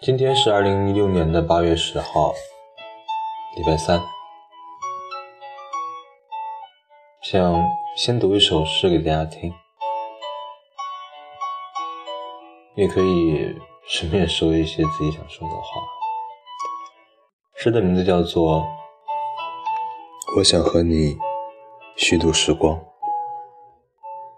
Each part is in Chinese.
今天是二零一六年的八月十号，礼拜三。想先读一首诗给大家听，也可以顺便说一些自己想说的话。诗的名字叫做《我想和你虚度时光》。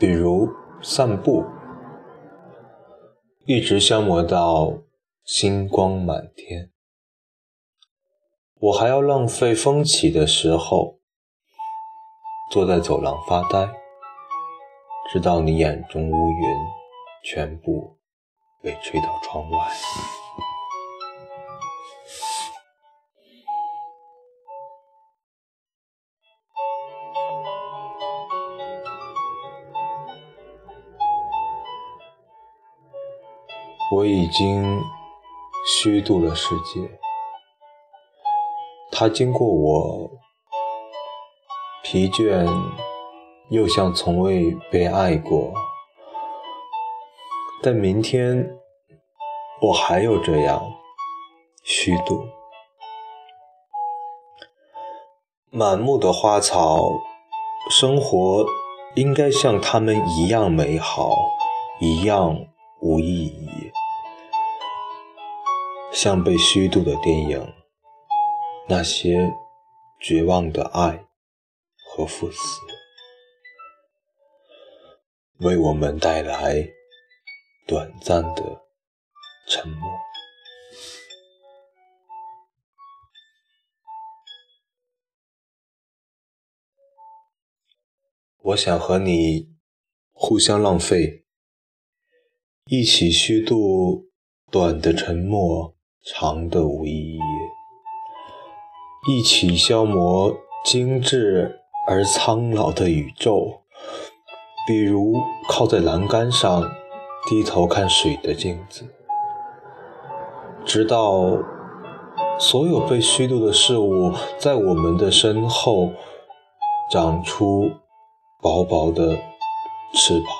比如散步。一直消磨到星光满天，我还要浪费风起的时候，坐在走廊发呆，直到你眼中乌云全部被吹到窗外。我已经虚度了世界，它经过我，疲倦又像从未被爱过。但明天我还有这样虚度。满目的花草，生活应该像它们一样美好，一样无意义。像被虚度的电影，那些绝望的爱和赴死，为我们带来短暂的沉默。我想和你互相浪费，一起虚度短的沉默。长的无意义，一起消磨精致而苍老的宇宙。比如靠在栏杆上，低头看水的镜子，直到所有被虚度的事物在我们的身后长出薄薄的翅膀。